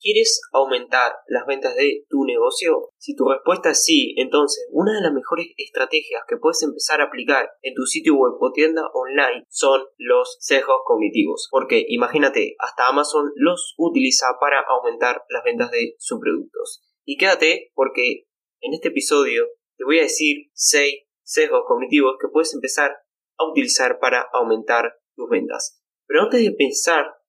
¿Quieres aumentar las ventas de tu negocio? Si tu respuesta es sí, entonces una de las mejores estrategias que puedes empezar a aplicar en tu sitio web o tienda online son los sesgos cognitivos. Porque imagínate, hasta Amazon los utiliza para aumentar las ventas de sus productos. Y quédate porque en este episodio te voy a decir 6 sesgos cognitivos que puedes empezar a utilizar para aumentar tus ventas. Pero antes de pensar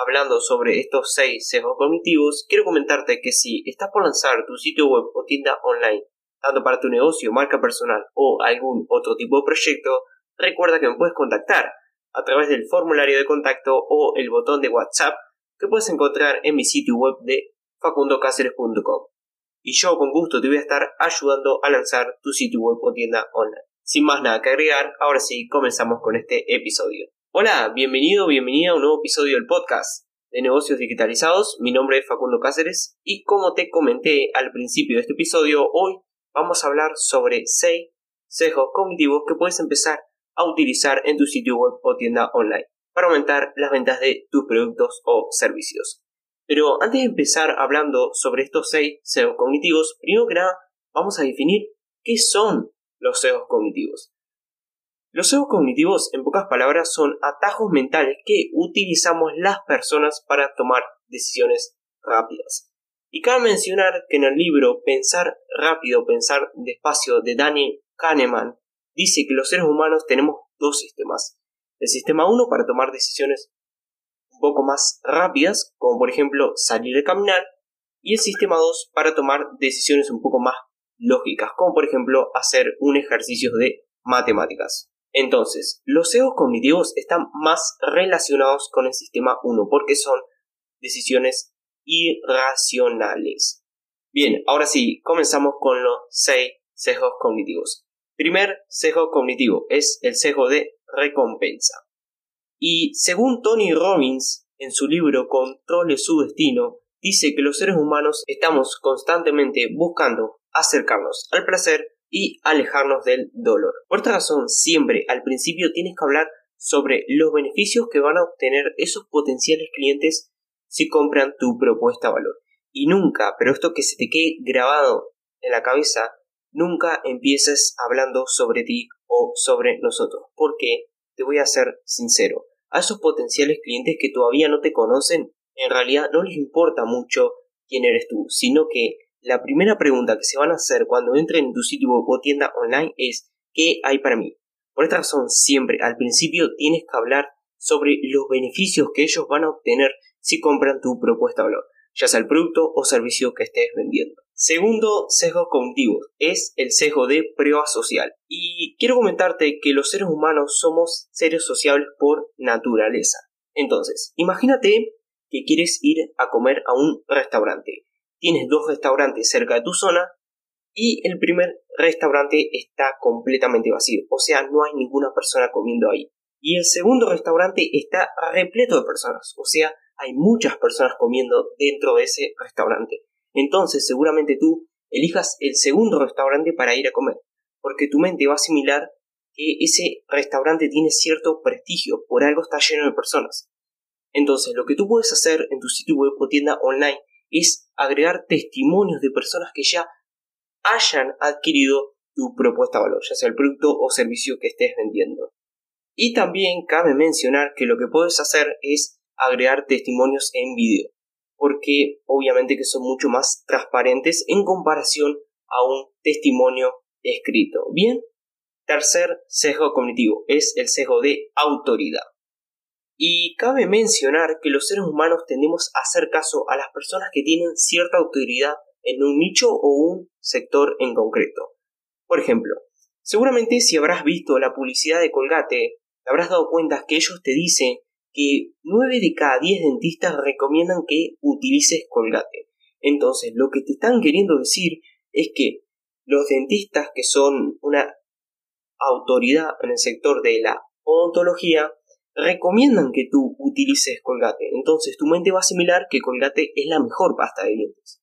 hablando sobre estos 6 sesgos cognitivos, quiero comentarte que si estás por lanzar tu sitio web o tienda online, tanto para tu negocio, marca personal o algún otro tipo de proyecto, recuerda que me puedes contactar a través del formulario de contacto o el botón de WhatsApp que puedes encontrar en mi sitio web de facundocaceres.com. Y yo con gusto te voy a estar ayudando a lanzar tu sitio web o tienda online. Sin más nada que agregar, ahora sí comenzamos con este episodio. Hola, bienvenido, bienvenida a un nuevo episodio del podcast de negocios digitalizados. Mi nombre es Facundo Cáceres y como te comenté al principio de este episodio, hoy vamos a hablar sobre 6 sesgos cognitivos que puedes empezar a utilizar en tu sitio web o tienda online para aumentar las ventas de tus productos o servicios. Pero antes de empezar hablando sobre estos 6 sesgos cognitivos, primero que nada vamos a definir qué son los sesgos cognitivos. Los sesgos cognitivos, en pocas palabras, son atajos mentales que utilizamos las personas para tomar decisiones rápidas. Y cabe mencionar que en el libro Pensar rápido, pensar despacio de Daniel Kahneman dice que los seres humanos tenemos dos sistemas. El sistema 1 para tomar decisiones un poco más rápidas, como por ejemplo salir de caminar, y el sistema 2 para tomar decisiones un poco más lógicas, como por ejemplo hacer un ejercicio de matemáticas. Entonces, los sesgos cognitivos están más relacionados con el sistema 1 porque son decisiones irracionales. Bien, ahora sí, comenzamos con los 6 sesgos cognitivos. Primer sesgo cognitivo es el sesgo de recompensa. Y según Tony Robbins, en su libro Controle su destino, dice que los seres humanos estamos constantemente buscando acercarnos al placer y alejarnos del dolor. Por esta razón, siempre al principio tienes que hablar sobre los beneficios que van a obtener esos potenciales clientes si compran tu propuesta de valor. Y nunca, pero esto que se te quede grabado en la cabeza, nunca empieces hablando sobre ti o sobre nosotros. Porque, te voy a ser sincero, a esos potenciales clientes que todavía no te conocen, en realidad no les importa mucho quién eres tú, sino que la primera pregunta que se van a hacer cuando entren en tu sitio o tienda online es ¿qué hay para mí? Por esta razón, siempre al principio tienes que hablar sobre los beneficios que ellos van a obtener si compran tu propuesta de valor, ya sea el producto o servicio que estés vendiendo. Segundo sesgo cognitivo es el sesgo de prueba social. Y quiero comentarte que los seres humanos somos seres sociables por naturaleza. Entonces, imagínate que quieres ir a comer a un restaurante tienes dos restaurantes cerca de tu zona y el primer restaurante está completamente vacío, o sea, no hay ninguna persona comiendo ahí. Y el segundo restaurante está repleto de personas, o sea, hay muchas personas comiendo dentro de ese restaurante. Entonces, seguramente tú elijas el segundo restaurante para ir a comer, porque tu mente va a asimilar que ese restaurante tiene cierto prestigio, por algo está lleno de personas. Entonces, lo que tú puedes hacer en tu sitio web o tienda online es agregar testimonios de personas que ya hayan adquirido tu propuesta de valor, ya sea el producto o servicio que estés vendiendo. Y también cabe mencionar que lo que puedes hacer es agregar testimonios en vídeo, porque obviamente que son mucho más transparentes en comparación a un testimonio escrito. Bien, tercer sesgo cognitivo es el sesgo de autoridad. Y cabe mencionar que los seres humanos tendemos a hacer caso a las personas que tienen cierta autoridad en un nicho o un sector en concreto. Por ejemplo, seguramente si habrás visto la publicidad de Colgate, te habrás dado cuenta que ellos te dicen que 9 de cada 10 dentistas recomiendan que utilices Colgate. Entonces, lo que te están queriendo decir es que los dentistas que son una autoridad en el sector de la odontología recomiendan que tú utilices Colgate. Entonces tu mente va a asimilar que Colgate es la mejor pasta de dientes.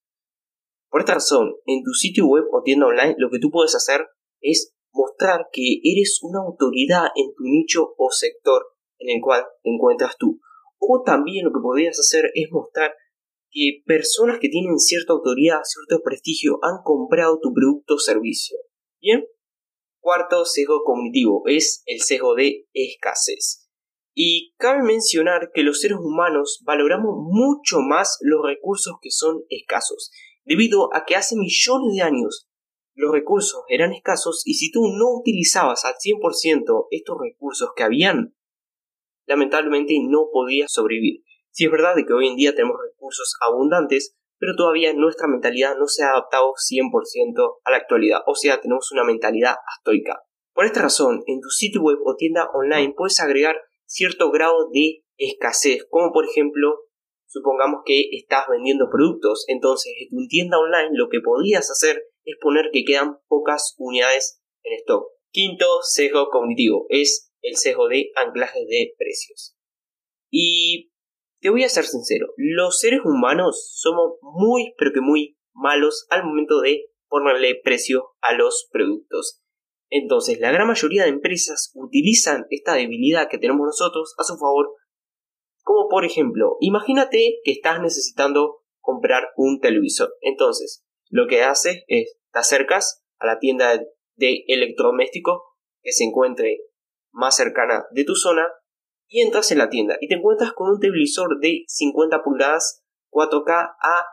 Por esta razón, en tu sitio web o tienda online lo que tú puedes hacer es mostrar que eres una autoridad en tu nicho o sector en el cual te encuentras tú. O también lo que podrías hacer es mostrar que personas que tienen cierta autoridad, cierto prestigio, han comprado tu producto o servicio. Bien. Cuarto sesgo cognitivo es el sesgo de escasez. Y cabe mencionar que los seres humanos valoramos mucho más los recursos que son escasos, debido a que hace millones de años los recursos eran escasos y si tú no utilizabas al 100% estos recursos que habían, lamentablemente no podías sobrevivir. Si es verdad de que hoy en día tenemos recursos abundantes, pero todavía nuestra mentalidad no se ha adaptado 100% a la actualidad, o sea, tenemos una mentalidad estoica. Por esta razón, en tu sitio web o tienda online puedes agregar cierto grado de escasez, como por ejemplo, supongamos que estás vendiendo productos, entonces en tu tienda online lo que podrías hacer es poner que quedan pocas unidades en stock. Quinto sesgo cognitivo es el sesgo de anclaje de precios. Y te voy a ser sincero, los seres humanos somos muy pero que muy malos al momento de ponerle precio a los productos. Entonces, la gran mayoría de empresas utilizan esta debilidad que tenemos nosotros a su favor, como por ejemplo, imagínate que estás necesitando comprar un televisor. Entonces, lo que haces es, te acercas a la tienda de electrodomésticos que se encuentre más cercana de tu zona y entras en la tienda y te encuentras con un televisor de 50 pulgadas 4K a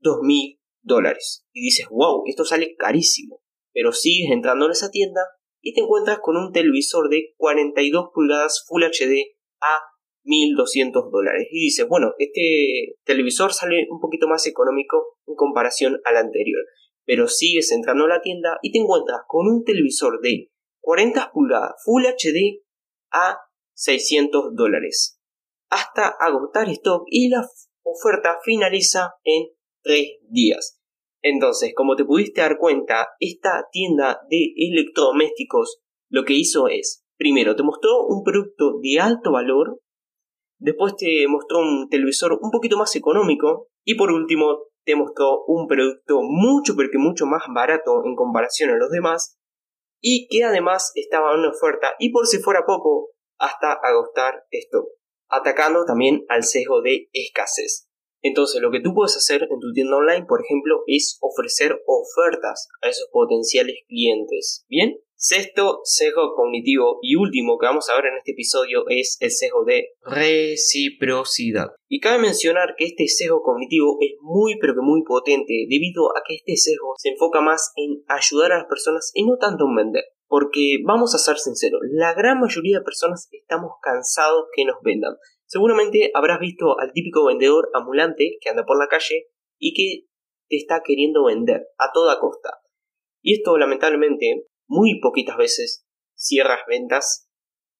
2000 dólares. Y dices, wow, esto sale carísimo. Pero sigues entrando en esa tienda y te encuentras con un televisor de 42 pulgadas Full HD a 1200 dólares. Y dices, bueno, este televisor sale un poquito más económico en comparación al anterior. Pero sigues entrando en la tienda y te encuentras con un televisor de 40 pulgadas Full HD a 600 dólares. Hasta agotar stock y la oferta finaliza en 3 días. Entonces, como te pudiste dar cuenta, esta tienda de electrodomésticos lo que hizo es, primero, te mostró un producto de alto valor, después te mostró un televisor un poquito más económico y por último te mostró un producto mucho pero que mucho más barato en comparación a los demás y que además estaba en una oferta y por si fuera poco hasta agotar esto, atacando también al sesgo de escasez. Entonces, lo que tú puedes hacer en tu tienda online, por ejemplo, es ofrecer ofertas a esos potenciales clientes. Bien, sexto sesgo cognitivo y último que vamos a ver en este episodio es el sesgo de reciprocidad. Y cabe mencionar que este sesgo cognitivo es muy pero que muy potente debido a que este sesgo se enfoca más en ayudar a las personas y no tanto en vender. Porque vamos a ser sinceros, la gran mayoría de personas estamos cansados que nos vendan. Seguramente habrás visto al típico vendedor ambulante que anda por la calle y que te está queriendo vender a toda costa. Y esto lamentablemente muy poquitas veces cierras ventas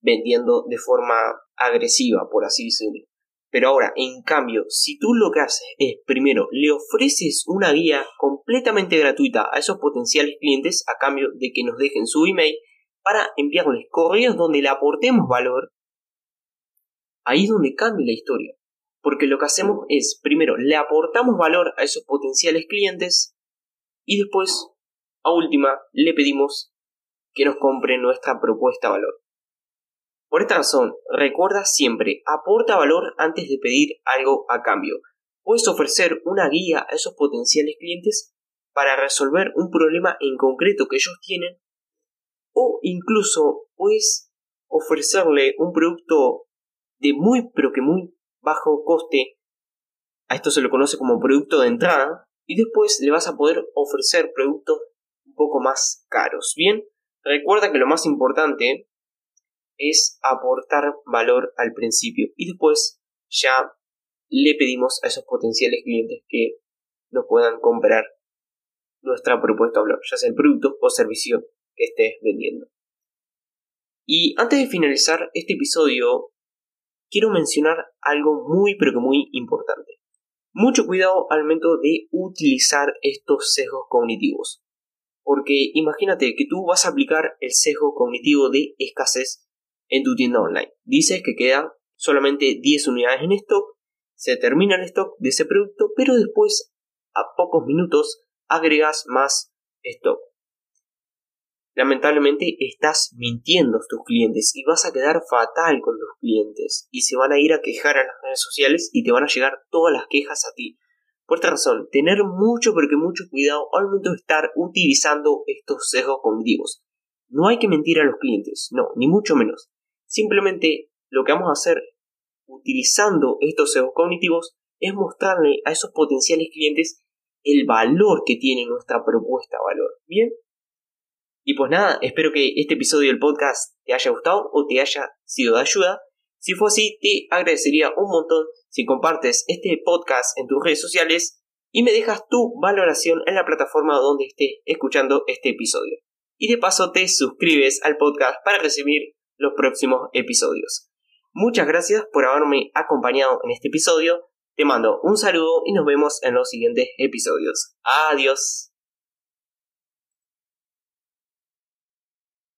vendiendo de forma agresiva, por así decirlo. Pero ahora, en cambio, si tú lo que haces es, primero, le ofreces una guía completamente gratuita a esos potenciales clientes a cambio de que nos dejen su email para enviarles correos donde le aportemos valor ahí es donde cambia la historia. Porque lo que hacemos es, primero, le aportamos valor a esos potenciales clientes y después, a última, le pedimos que nos compre nuestra propuesta de valor. Por esta razón, recuerda siempre, aporta valor antes de pedir algo a cambio. Puedes ofrecer una guía a esos potenciales clientes para resolver un problema en concreto que ellos tienen o incluso puedes ofrecerle un producto de muy pero que muy bajo coste. A esto se lo conoce como producto de entrada y después le vas a poder ofrecer productos un poco más caros. Bien, recuerda que lo más importante es aportar valor al principio y después ya le pedimos a esos potenciales clientes que nos puedan comprar nuestra propuesta de valor, ya sea el producto o servicio que estés vendiendo. Y antes de finalizar este episodio, quiero mencionar algo muy pero que muy importante. Mucho cuidado al momento de utilizar estos sesgos cognitivos. Porque imagínate que tú vas a aplicar el sesgo cognitivo de escasez en tu tienda online. Dices que quedan solamente 10 unidades en stock, se termina el stock de ese producto, pero después a pocos minutos agregas más stock lamentablemente estás mintiendo a tus clientes y vas a quedar fatal con tus clientes y se van a ir a quejar a las redes sociales y te van a llegar todas las quejas a ti. Por esta razón, tener mucho pero que mucho cuidado al momento de estar utilizando estos sesgos cognitivos. No hay que mentir a los clientes, no, ni mucho menos. Simplemente lo que vamos a hacer utilizando estos sesgos cognitivos es mostrarle a esos potenciales clientes el valor que tiene nuestra propuesta de valor. Bien. Y pues nada, espero que este episodio del podcast te haya gustado o te haya sido de ayuda. Si fue así, te agradecería un montón si compartes este podcast en tus redes sociales y me dejas tu valoración en la plataforma donde estés escuchando este episodio. Y de paso te suscribes al podcast para recibir los próximos episodios. Muchas gracias por haberme acompañado en este episodio. Te mando un saludo y nos vemos en los siguientes episodios. Adiós.